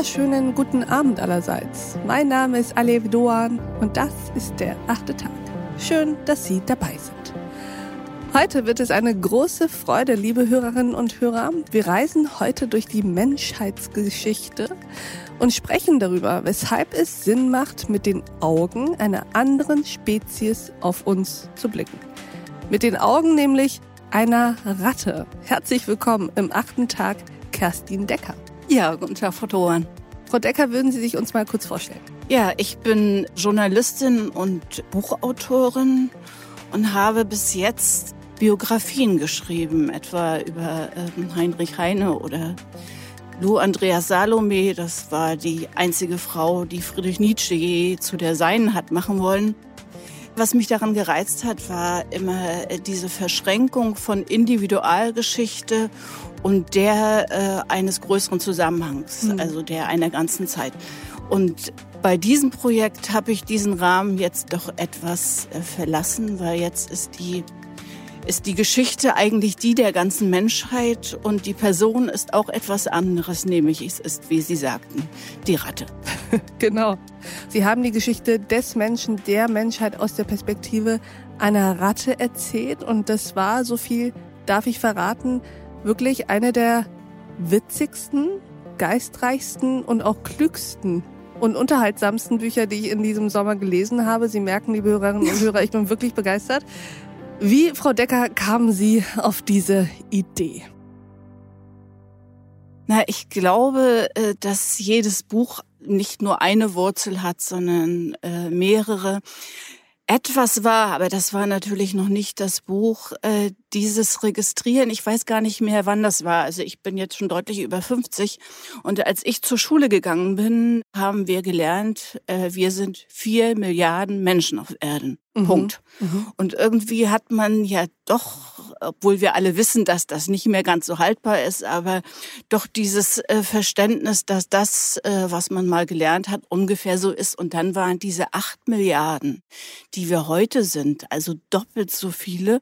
wunderschönen guten Abend allerseits. Mein Name ist Alev Doan und das ist der achte Tag. Schön, dass Sie dabei sind. Heute wird es eine große Freude, liebe Hörerinnen und Hörer. Wir reisen heute durch die Menschheitsgeschichte und sprechen darüber, weshalb es Sinn macht, mit den Augen einer anderen Spezies auf uns zu blicken. Mit den Augen nämlich einer Ratte. Herzlich willkommen im achten Tag, Kerstin Decker. Ja, guten Tag, Frau Doan. Frau Decker, würden Sie sich uns mal kurz vorstellen? Ja, ich bin Journalistin und Buchautorin und habe bis jetzt Biografien geschrieben, etwa über ähm, Heinrich Heine oder Lou Andreas Salome. Das war die einzige Frau, die Friedrich Nietzsche je zu der Seinen hat machen wollen. Was mich daran gereizt hat, war immer diese Verschränkung von Individualgeschichte und der äh, eines größeren Zusammenhangs, mhm. also der einer ganzen Zeit. Und bei diesem Projekt habe ich diesen Rahmen jetzt doch etwas äh, verlassen, weil jetzt ist die ist die Geschichte eigentlich die der ganzen Menschheit und die Person ist auch etwas anderes, nämlich es ist, wie Sie sagten, die Ratte. genau. Sie haben die Geschichte des Menschen, der Menschheit aus der Perspektive einer Ratte erzählt und das war, so viel darf ich verraten, wirklich eine der witzigsten, geistreichsten und auch klügsten und unterhaltsamsten Bücher, die ich in diesem Sommer gelesen habe. Sie merken, liebe Hörerinnen und Hörer, ich bin wirklich begeistert. Wie, Frau Decker, kamen Sie auf diese Idee? Na, ich glaube, äh, dass jedes Buch nicht nur eine Wurzel hat, sondern äh, mehrere etwas war, aber das war natürlich noch nicht das Buch, äh, dieses Registrieren. Ich weiß gar nicht mehr, wann das war. Also ich bin jetzt schon deutlich über 50 und als ich zur Schule gegangen bin, haben wir gelernt, äh, wir sind vier Milliarden Menschen auf Erden. Mhm. Punkt. Mhm. Und irgendwie hat man ja doch, obwohl wir alle wissen, dass das nicht mehr ganz so haltbar ist, aber doch dieses äh, Verständnis, dass das, äh, was man mal gelernt hat, ungefähr so ist. Und dann waren diese acht Milliarden, die wir heute sind, also doppelt so viele,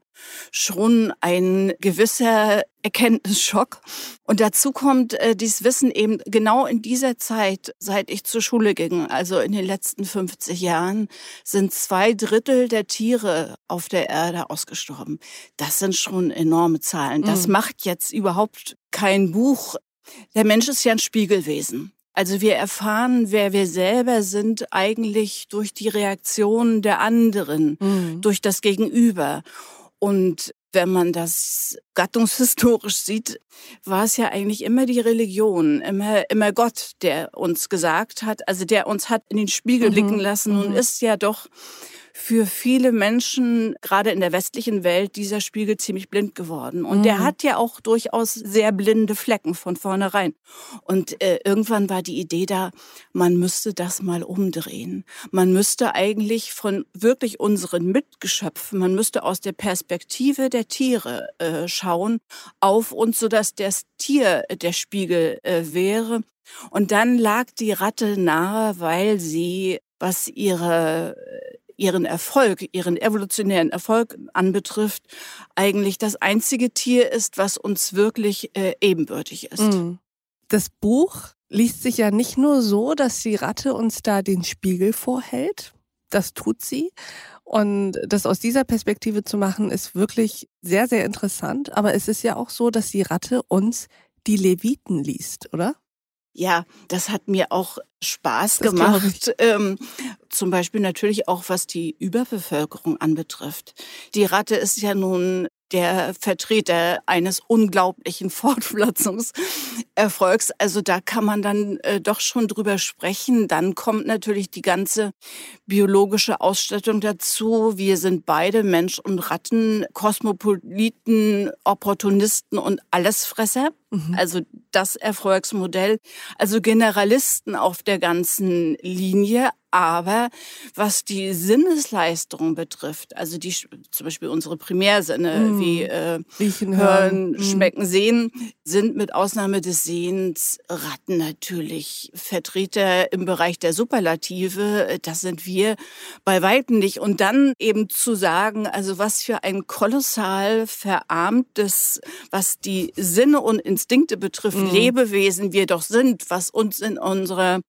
schon ein gewisser Erkenntnisschock. Und dazu kommt äh, dieses Wissen eben genau in dieser Zeit, seit ich zur Schule ging, also in den letzten 50 Jahren, sind zwei Drittel der Tiere auf der Erde ausgestorben. Das sind schon enorme Zahlen. Das mhm. macht jetzt überhaupt kein Buch. Der Mensch ist ja ein Spiegelwesen. Also wir erfahren, wer wir selber sind, eigentlich durch die Reaktionen der anderen, mhm. durch das Gegenüber. Und wenn man das gattungshistorisch sieht, war es ja eigentlich immer die Religion, immer, immer Gott, der uns gesagt hat, also der uns hat in den Spiegel mhm. blicken lassen mhm. und ist ja doch für viele Menschen, gerade in der westlichen Welt, dieser Spiegel ziemlich blind geworden. Und mhm. der hat ja auch durchaus sehr blinde Flecken von vornherein. Und äh, irgendwann war die Idee da, man müsste das mal umdrehen. Man müsste eigentlich von wirklich unseren Mitgeschöpfen, man müsste aus der Perspektive der Tiere äh, schauen auf uns, sodass das Tier der Spiegel äh, wäre. Und dann lag die Ratte nahe, weil sie, was ihre ihren Erfolg, ihren evolutionären Erfolg anbetrifft, eigentlich das einzige Tier ist, was uns wirklich äh, ebenbürtig ist. Mhm. Das Buch liest sich ja nicht nur so, dass die Ratte uns da den Spiegel vorhält. Das tut sie. Und das aus dieser Perspektive zu machen, ist wirklich sehr, sehr interessant. Aber es ist ja auch so, dass die Ratte uns die Leviten liest, oder? Ja, das hat mir auch Spaß das gemacht. Ähm, zum Beispiel natürlich auch, was die Überbevölkerung anbetrifft. Die Ratte ist ja nun der Vertreter eines unglaublichen Fortpflanzungserfolgs. Also da kann man dann äh, doch schon drüber sprechen. Dann kommt natürlich die ganze biologische Ausstattung dazu. Wir sind beide Mensch und Ratten, Kosmopoliten, Opportunisten und Allesfresser. Mhm. Also das Erfolgsmodell. Also Generalisten auf der ganzen Linie. Aber was die Sinnesleistung betrifft, also die zum Beispiel unsere Primärsinne mm. wie äh, Riechen, Hören, mm. Schmecken, Sehen, sind mit Ausnahme des Sehens Ratten natürlich Vertreter im Bereich der Superlative. Das sind wir bei weitem nicht. Und dann eben zu sagen, also was für ein kolossal verarmtes, was die Sinne und Instinkte betrifft, mm. Lebewesen wir doch sind, was uns in unserer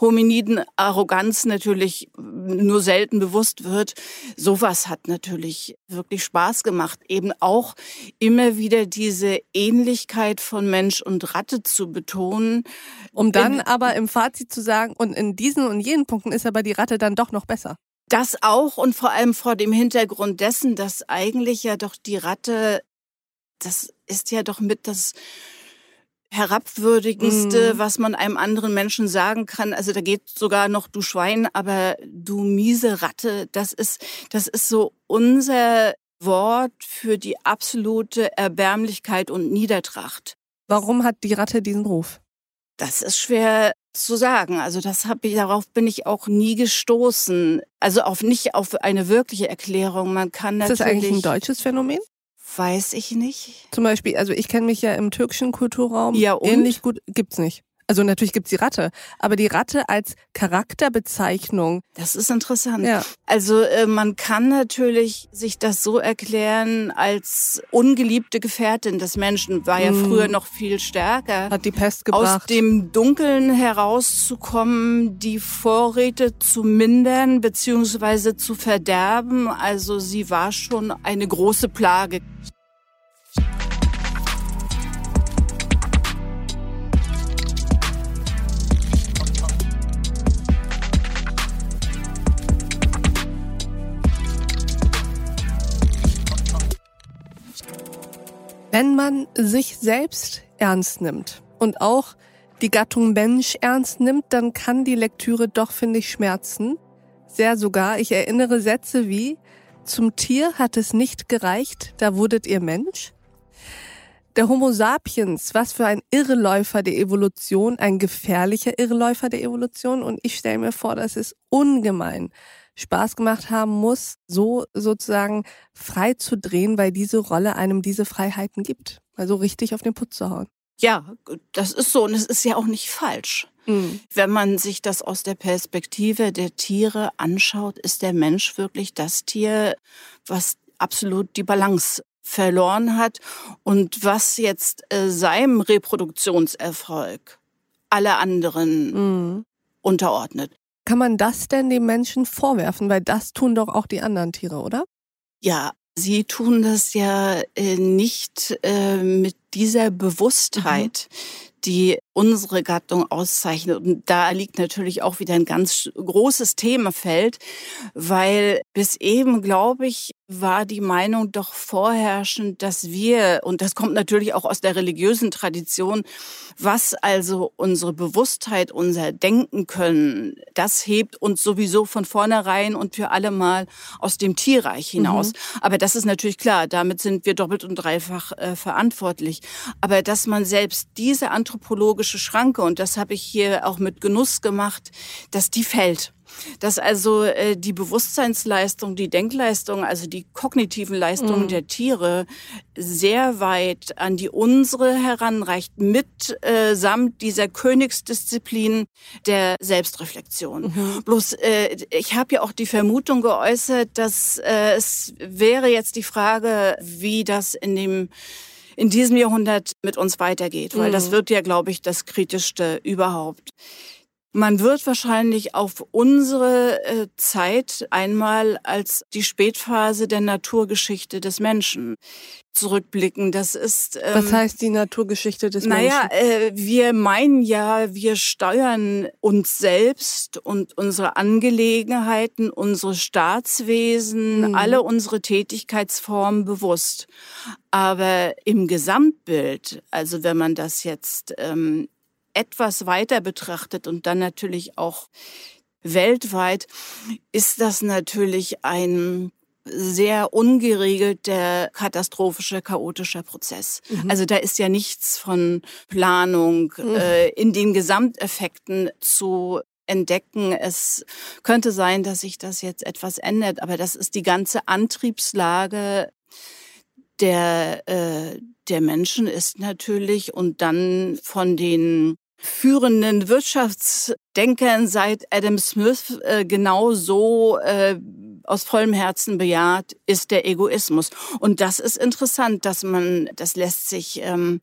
hominiden Arroganz natürlich nur selten bewusst wird. Sowas hat natürlich wirklich Spaß gemacht, eben auch immer wieder diese Ähnlichkeit von Mensch und Ratte zu betonen. Um dann aber im Fazit zu sagen, und in diesen und jenen Punkten ist aber die Ratte dann doch noch besser. Das auch und vor allem vor dem Hintergrund dessen, dass eigentlich ja doch die Ratte, das ist ja doch mit das herabwürdigendste, mm. was man einem anderen Menschen sagen kann. Also da geht sogar noch du Schwein, aber du miese Ratte, das ist, das ist so unser Wort für die absolute Erbärmlichkeit und Niedertracht. Warum hat die Ratte diesen Ruf? Das ist schwer zu sagen. Also das habe ich darauf bin ich auch nie gestoßen. Also auf nicht auf eine wirkliche Erklärung. Man kann natürlich. Ist das eigentlich ein deutsches Phänomen? Weiß ich nicht. Zum Beispiel, also ich kenne mich ja im türkischen Kulturraum ja, und? ähnlich gut, gibt's nicht. Also natürlich gibt's die Ratte, aber die Ratte als Charakterbezeichnung. Das ist interessant. Ja. Also äh, man kann natürlich sich das so erklären als ungeliebte Gefährtin des Menschen, war ja mm. früher noch viel stärker. Hat die Pest gebracht. Aus dem Dunkeln herauszukommen, die Vorräte zu mindern beziehungsweise zu verderben. Also sie war schon eine große Plage. Wenn man sich selbst ernst nimmt und auch die Gattung Mensch ernst nimmt, dann kann die Lektüre doch, finde ich, schmerzen. Sehr sogar. Ich erinnere Sätze wie, zum Tier hat es nicht gereicht, da wurdet ihr Mensch. Der Homo sapiens, was für ein Irreläufer der Evolution, ein gefährlicher Irreläufer der Evolution. Und ich stelle mir vor, dass es ungemein Spaß gemacht haben muss, so sozusagen frei zu drehen, weil diese Rolle einem diese Freiheiten gibt. Also richtig auf den Putz zu hauen. Ja, das ist so und es ist ja auch nicht falsch. Mhm. Wenn man sich das aus der Perspektive der Tiere anschaut, ist der Mensch wirklich das Tier, was absolut die Balance verloren hat und was jetzt äh, seinem Reproduktionserfolg alle anderen mhm. unterordnet. Kann man das denn den Menschen vorwerfen? Weil das tun doch auch die anderen Tiere, oder? Ja, sie tun das ja äh, nicht äh, mit dieser Bewusstheit. Mhm die unsere Gattung auszeichnet. Und da liegt natürlich auch wieder ein ganz großes Themenfeld, weil bis eben, glaube ich, war die Meinung doch vorherrschend, dass wir, und das kommt natürlich auch aus der religiösen Tradition, was also unsere Bewusstheit, unser Denken können, das hebt uns sowieso von vornherein und für alle Mal aus dem Tierreich hinaus. Mhm. Aber das ist natürlich klar, damit sind wir doppelt und dreifach äh, verantwortlich. Aber dass man selbst diese anthropologische Schranke, und das habe ich hier auch mit Genuss gemacht, dass die fällt dass also äh, die Bewusstseinsleistung, die Denkleistung, also die kognitiven Leistungen mhm. der Tiere sehr weit an die unsere heranreicht, mit äh, samt dieser Königsdisziplin der Selbstreflexion. Mhm. Bloß, äh, ich habe ja auch die Vermutung geäußert, dass äh, es wäre jetzt die Frage, wie das in dem in diesem Jahrhundert mit uns weitergeht, weil mhm. das wird ja, glaube ich, das Kritischste überhaupt. Man wird wahrscheinlich auf unsere äh, Zeit einmal als die Spätphase der Naturgeschichte des Menschen zurückblicken. Das ist. Ähm, Was heißt die Naturgeschichte des naja, Menschen? Naja, äh, wir meinen ja, wir steuern uns selbst und unsere Angelegenheiten, unsere Staatswesen, mhm. alle unsere Tätigkeitsformen bewusst. Aber im Gesamtbild, also wenn man das jetzt ähm, etwas weiter betrachtet und dann natürlich auch weltweit, ist das natürlich ein sehr ungeregelter, katastrophischer, chaotischer Prozess. Mhm. Also da ist ja nichts von Planung mhm. äh, in den Gesamteffekten zu entdecken. Es könnte sein, dass sich das jetzt etwas ändert, aber das ist die ganze Antriebslage der, äh, der Menschen ist natürlich und dann von den führenden Wirtschaftsdenkern seit Adam Smith äh, genau so äh, aus vollem Herzen bejaht, ist der Egoismus. Und das ist interessant, dass man, das lässt sich ähm,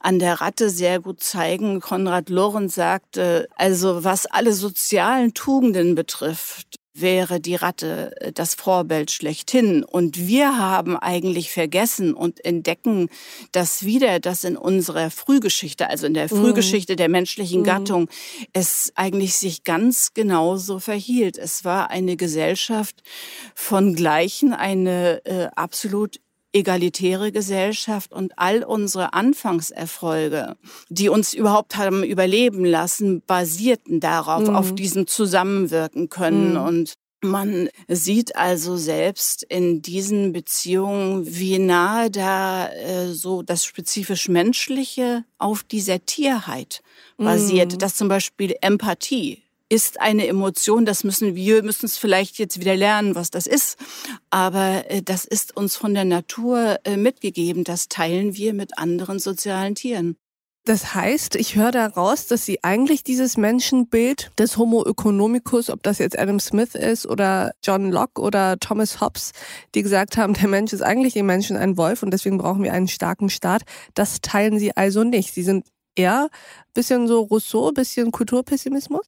an der Ratte sehr gut zeigen. Konrad Lorenz sagte, also was alle sozialen Tugenden betrifft, wäre die Ratte äh, das Vorbild schlechthin. Und wir haben eigentlich vergessen und entdecken das wieder, dass in unserer Frühgeschichte, also in der mhm. Frühgeschichte der menschlichen mhm. Gattung, es eigentlich sich ganz genauso verhielt. Es war eine Gesellschaft von Gleichen, eine äh, absolut egalitäre Gesellschaft und all unsere Anfangserfolge, die uns überhaupt haben überleben lassen, basierten darauf, mhm. auf diesem Zusammenwirken können. Mhm. Und man sieht also selbst in diesen Beziehungen, wie nahe da äh, so das spezifisch Menschliche auf dieser Tierheit basiert, mm. dass zum Beispiel Empathie ist eine Emotion, das müssen wir, müssen es vielleicht jetzt wieder lernen, was das ist. Aber äh, das ist uns von der Natur äh, mitgegeben. Das teilen wir mit anderen sozialen Tieren. Das heißt, ich höre daraus, dass Sie eigentlich dieses Menschenbild des Homo economicus, ob das jetzt Adam Smith ist oder John Locke oder Thomas Hobbes, die gesagt haben, der Mensch ist eigentlich im Menschen ein Wolf und deswegen brauchen wir einen starken Staat, das teilen Sie also nicht. Sie sind eher bisschen so Rousseau, bisschen Kulturpessimismus?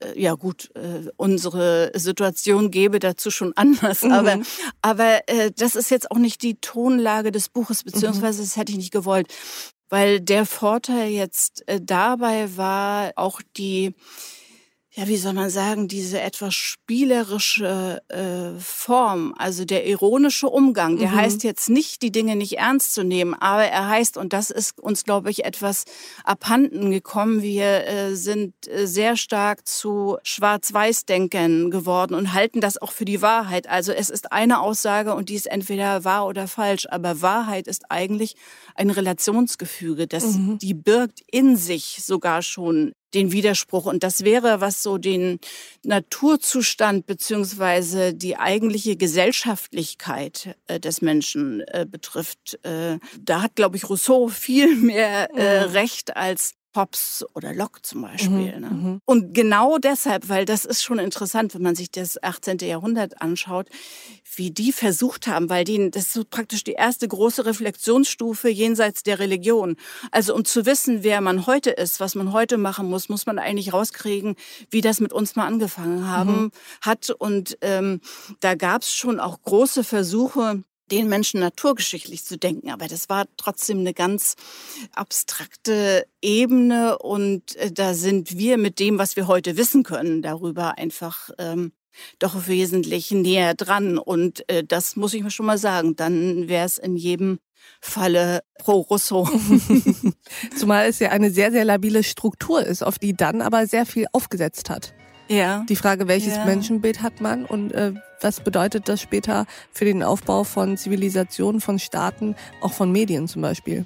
Äh, ja gut, äh, unsere Situation gäbe dazu schon anders, mhm. aber, aber äh, das ist jetzt auch nicht die Tonlage des Buches, mhm. beziehungsweise das hätte ich nicht gewollt, weil der Vorteil jetzt äh, dabei war, auch die ja, wie soll man sagen, diese etwas spielerische äh, Form, also der ironische Umgang, der mhm. heißt jetzt nicht, die Dinge nicht ernst zu nehmen, aber er heißt, und das ist uns, glaube ich, etwas abhanden gekommen, wir äh, sind äh, sehr stark zu Schwarz-Weiß-Denkern geworden und halten das auch für die Wahrheit. Also es ist eine Aussage und die ist entweder wahr oder falsch, aber Wahrheit ist eigentlich ein Relationsgefüge, das mhm. die birgt in sich sogar schon den Widerspruch. Und das wäre, was so den Naturzustand beziehungsweise die eigentliche Gesellschaftlichkeit äh, des Menschen äh, betrifft. Äh, da hat, glaube ich, Rousseau viel mehr äh, mhm. Recht als Hobbes oder Locke zum Beispiel. Mhm, ne? Mhm. Und genau deshalb, weil das ist schon interessant, wenn man sich das 18. Jahrhundert anschaut, wie die versucht haben, weil die, das ist praktisch die erste große Reflexionsstufe jenseits der Religion. Also um zu wissen, wer man heute ist, was man heute machen muss, muss man eigentlich rauskriegen, wie das mit uns mal angefangen haben mhm. hat. Und ähm, da gab es schon auch große Versuche, den Menschen naturgeschichtlich zu denken. Aber das war trotzdem eine ganz abstrakte Ebene und äh, da sind wir mit dem, was wir heute wissen können, darüber einfach ähm, doch wesentlich näher dran. Und äh, das muss ich mir schon mal sagen. Dann wäre es in jedem Falle pro Rousseau. Zumal es ja eine sehr, sehr labile Struktur ist, auf die dann aber sehr viel aufgesetzt hat. Ja. Die Frage, welches ja. Menschenbild hat man und äh, was bedeutet das später für den Aufbau von Zivilisationen, von Staaten, auch von Medien zum Beispiel?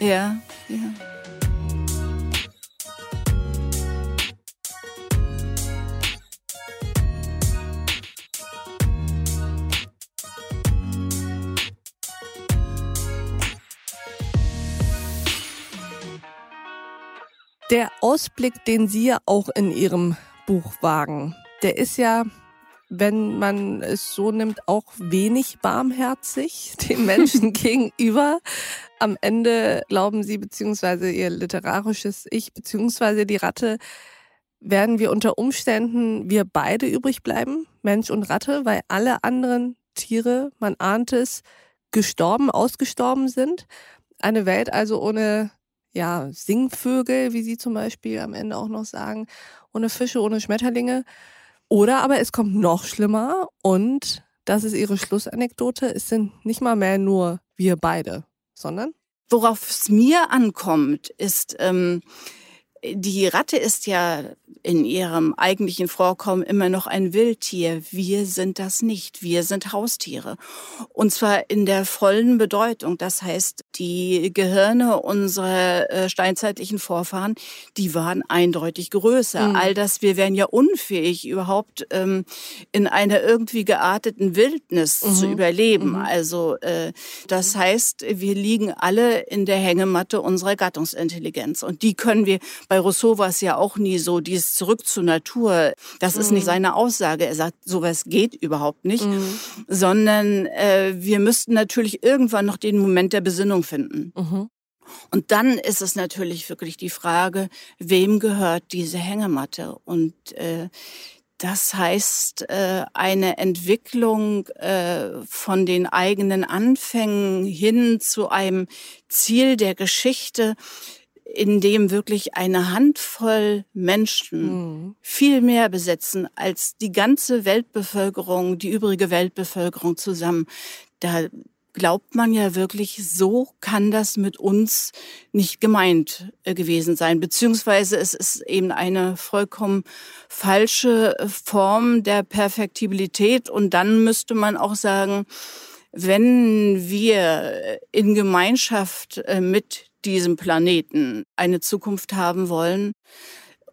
Ja, ja. Der Ausblick, den Sie ja auch in Ihrem Buch wagen, der ist ja, wenn man es so nimmt, auch wenig barmherzig den Menschen gegenüber. Am Ende glauben sie, beziehungsweise ihr literarisches Ich, beziehungsweise die Ratte, werden wir unter Umständen wir beide übrig bleiben, Mensch und Ratte, weil alle anderen Tiere, man ahnt es, gestorben, ausgestorben sind. Eine Welt also ohne ja, Singvögel, wie sie zum Beispiel am Ende auch noch sagen, ohne Fische, ohne Schmetterlinge. Oder aber es kommt noch schlimmer und das ist ihre Schlussanekdote. Es sind nicht mal mehr nur wir beide, sondern? Worauf es mir ankommt, ist, ähm, die Ratte ist ja in ihrem eigentlichen Vorkommen immer noch ein Wildtier. Wir sind das nicht. Wir sind Haustiere. Und zwar in der vollen Bedeutung. Das heißt, die Gehirne unserer äh, steinzeitlichen Vorfahren, die waren eindeutig größer. Mhm. All das, wir wären ja unfähig, überhaupt ähm, in einer irgendwie gearteten Wildnis mhm. zu überleben. Mhm. Also äh, das heißt, wir liegen alle in der Hängematte unserer Gattungsintelligenz. Und die können wir, bei Rousseau war es ja auch nie so, dieses Zurück zur Natur, das ist nicht mhm. seine Aussage. Er sagt, sowas geht überhaupt nicht, mhm. sondern äh, wir müssten natürlich irgendwann noch den Moment der Besinnung finden. Mhm. Und dann ist es natürlich wirklich die Frage, wem gehört diese Hängematte? Und äh, das heißt, äh, eine Entwicklung äh, von den eigenen Anfängen hin zu einem Ziel der Geschichte, in dem wirklich eine Handvoll Menschen mhm. viel mehr besetzen als die ganze Weltbevölkerung, die übrige Weltbevölkerung zusammen. Da glaubt man ja wirklich, so kann das mit uns nicht gemeint äh, gewesen sein. Beziehungsweise es ist eben eine vollkommen falsche äh, Form der Perfektibilität. Und dann müsste man auch sagen, wenn wir in Gemeinschaft äh, mit diesem Planeten eine Zukunft haben wollen,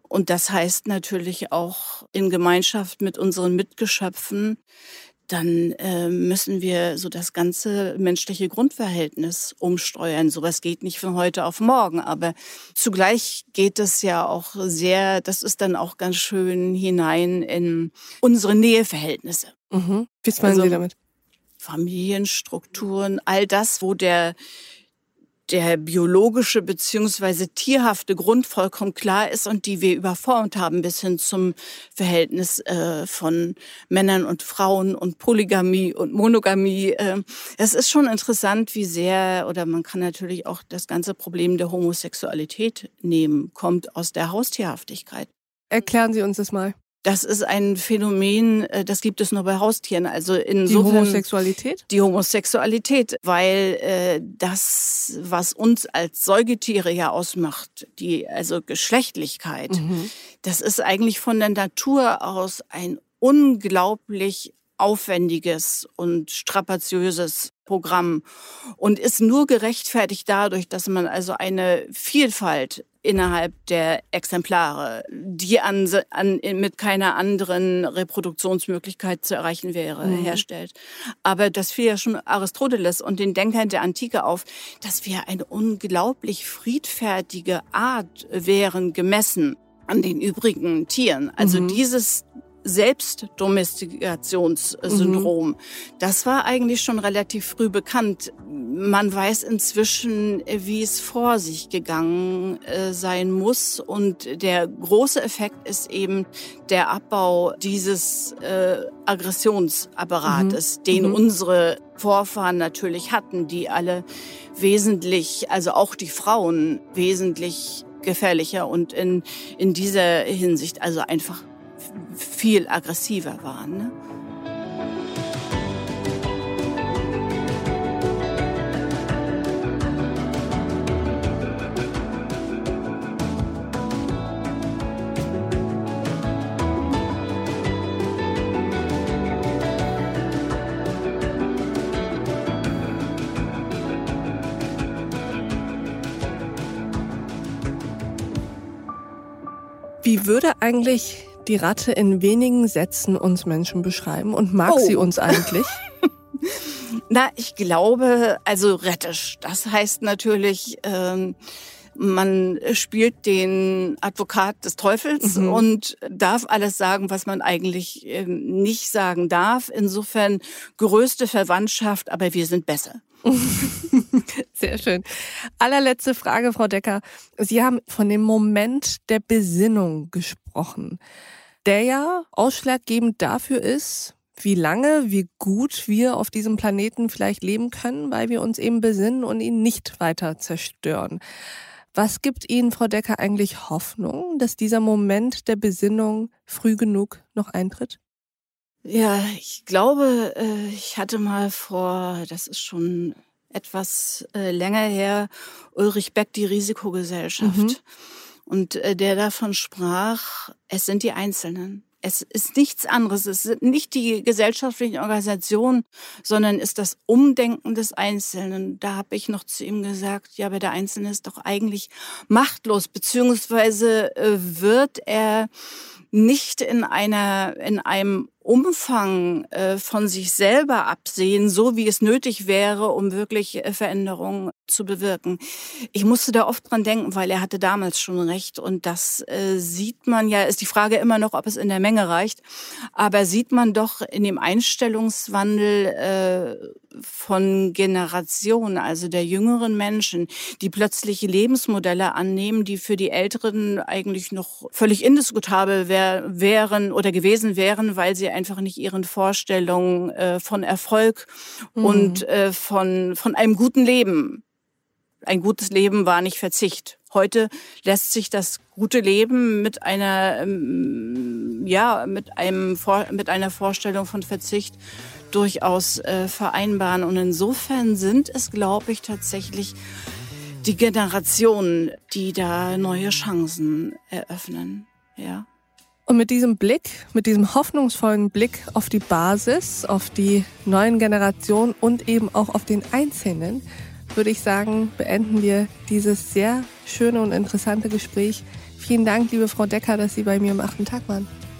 und das heißt natürlich auch in Gemeinschaft mit unseren Mitgeschöpfen, dann äh, müssen wir so das ganze menschliche Grundverhältnis umsteuern. Sowas geht nicht von heute auf morgen, aber zugleich geht es ja auch sehr, das ist dann auch ganz schön hinein in unsere Näheverhältnisse. Mhm. Wie meinen also, Sie damit? Familienstrukturen, all das, wo der der biologische beziehungsweise tierhafte Grund vollkommen klar ist und die wir überformt haben bis hin zum Verhältnis äh, von Männern und Frauen und Polygamie und Monogamie. Äh, es ist schon interessant, wie sehr, oder man kann natürlich auch das ganze Problem der Homosexualität nehmen, kommt aus der Haustierhaftigkeit. Erklären Sie uns das mal. Das ist ein Phänomen, äh, das gibt es nur bei Haustieren. Also insofern die Homosexualität. Die Homosexualität, weil äh, das, was uns als Säugetiere ja ausmacht, die also Geschlechtlichkeit, mhm. das ist eigentlich von der Natur aus ein unglaublich aufwendiges und strapaziöses Programm und ist nur gerechtfertigt dadurch, dass man also eine Vielfalt innerhalb der Exemplare, die an, an, mit keiner anderen Reproduktionsmöglichkeit zu erreichen wäre, mhm. herstellt. Aber das fiel ja schon Aristoteles und den Denkern der Antike auf, dass wir eine unglaublich friedfertige Art wären gemessen an den übrigen Tieren. Also mhm. dieses Selbstdomestikationssyndrom. Mhm. Das war eigentlich schon relativ früh bekannt. Man weiß inzwischen, wie es vor sich gegangen äh, sein muss. Und der große Effekt ist eben der Abbau dieses äh, Aggressionsapparates, mhm. den mhm. unsere Vorfahren natürlich hatten, die alle wesentlich, also auch die Frauen wesentlich gefährlicher und in, in dieser Hinsicht also einfach viel aggressiver waren. Ne? Wie würde eigentlich die Ratte in wenigen Sätzen uns Menschen beschreiben und mag oh. sie uns eigentlich? Na, ich glaube, also rettisch. Das heißt natürlich, ähm, man spielt den Advokat des Teufels mhm. und darf alles sagen, was man eigentlich ähm, nicht sagen darf. Insofern größte Verwandtschaft, aber wir sind besser. Sehr schön. Allerletzte Frage, Frau Decker. Sie haben von dem Moment der Besinnung gesprochen der ja ausschlaggebend dafür ist, wie lange, wie gut wir auf diesem Planeten vielleicht leben können, weil wir uns eben besinnen und ihn nicht weiter zerstören. Was gibt Ihnen, Frau Decker, eigentlich Hoffnung, dass dieser Moment der Besinnung früh genug noch eintritt? Ja, ich glaube, äh, ich hatte mal vor, das ist schon etwas äh, länger her, Ulrich Beck, die Risikogesellschaft. Mhm. Und äh, der davon sprach, es sind die Einzelnen. Es ist nichts anderes. Es sind nicht die gesellschaftlichen Organisationen, sondern ist das Umdenken des Einzelnen. Da habe ich noch zu ihm gesagt, ja, aber der Einzelne ist doch eigentlich machtlos, beziehungsweise äh, wird er nicht in einer, in einem Umfang äh, von sich selber absehen, so wie es nötig wäre, um wirklich äh, Veränderungen zu bewirken. Ich musste da oft dran denken, weil er hatte damals schon recht und das äh, sieht man ja, ist die Frage immer noch, ob es in der Menge reicht, aber sieht man doch in dem Einstellungswandel von Generationen, also der jüngeren Menschen, die plötzliche Lebensmodelle annehmen, die für die Älteren eigentlich noch völlig indiskutabel wär, wären oder gewesen wären, weil sie einfach nicht ihren Vorstellungen äh, von Erfolg mhm. und äh, von, von einem guten Leben. Ein gutes Leben war nicht Verzicht. Heute lässt sich das gute Leben mit einer, ähm, ja, mit einem, mit einer Vorstellung von Verzicht durchaus äh, vereinbaren. Und insofern sind es, glaube ich, tatsächlich die Generationen, die da neue Chancen eröffnen. Ja. Und mit diesem Blick, mit diesem hoffnungsvollen Blick auf die Basis, auf die neuen Generationen und eben auch auf den Einzelnen, würde ich sagen, beenden wir dieses sehr schöne und interessante Gespräch. Vielen Dank, liebe Frau Decker, dass Sie bei mir am achten Tag waren.